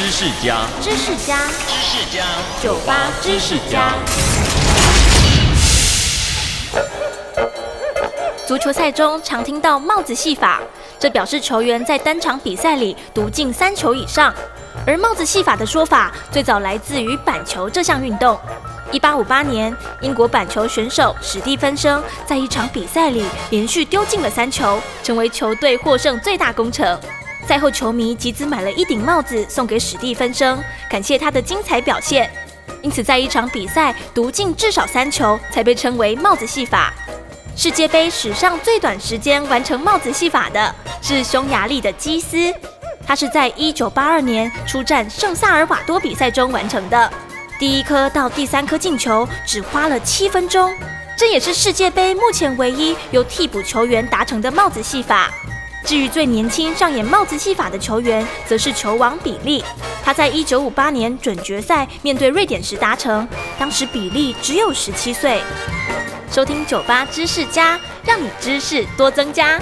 知识家，知识家，知识家，酒吧知识家。足球赛中常听到帽子戏法，这表示球员在单场比赛里独进三球以上。而帽子戏法的说法最早来自于板球这项运动。一八五八年，英国板球选手史蒂芬生在一场比赛里连续丢进了三球，成为球队获胜最大功臣。赛后，球迷集资买了一顶帽子送给史蒂芬生，感谢他的精彩表现。因此，在一场比赛独进至少三球，才被称为帽子戏法。世界杯史上最短时间完成帽子戏法的是匈牙利的基斯，他是在一九八二年出战圣萨尔瓦多比赛中完成的。第一颗到第三颗进球只花了七分钟，这也是世界杯目前唯一由替补球员达成的帽子戏法。至于最年轻上演帽子戏法的球员，则是球王比利，他在一九五八年准决赛面对瑞典时达成，当时比利只有十七岁。收听酒吧知识家，让你知识多增加。